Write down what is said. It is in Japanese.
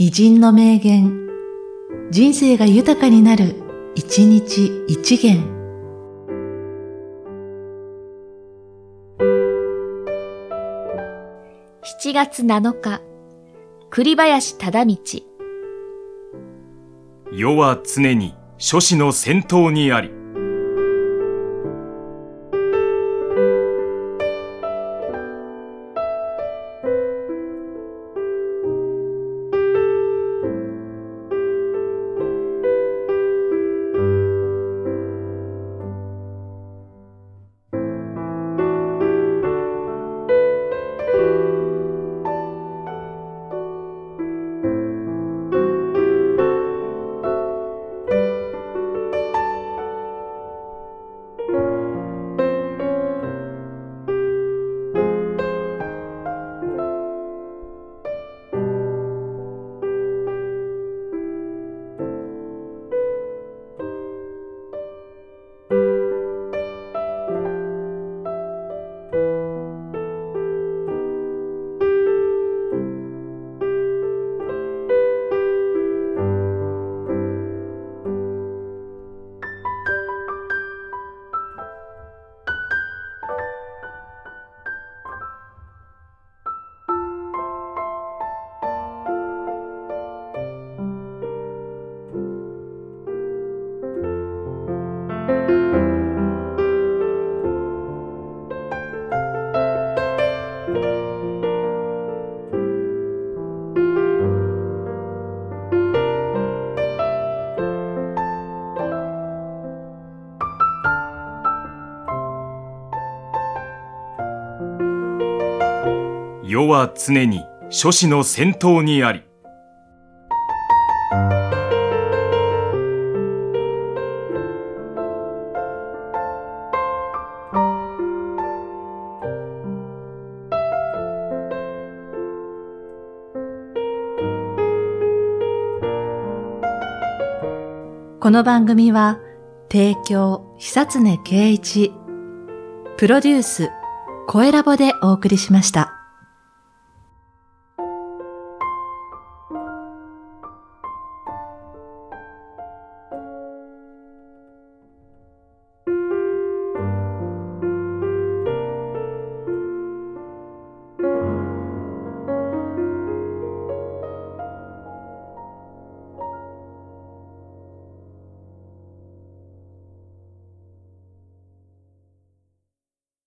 偉人の名言、人生が豊かになる、一日一元。7月7日、栗林忠道。世は常に諸子の先頭にあり。世は常に諸子の先頭にあり。この番組は、提供、久常圭一、プロデュース、声ラボでお送りしました。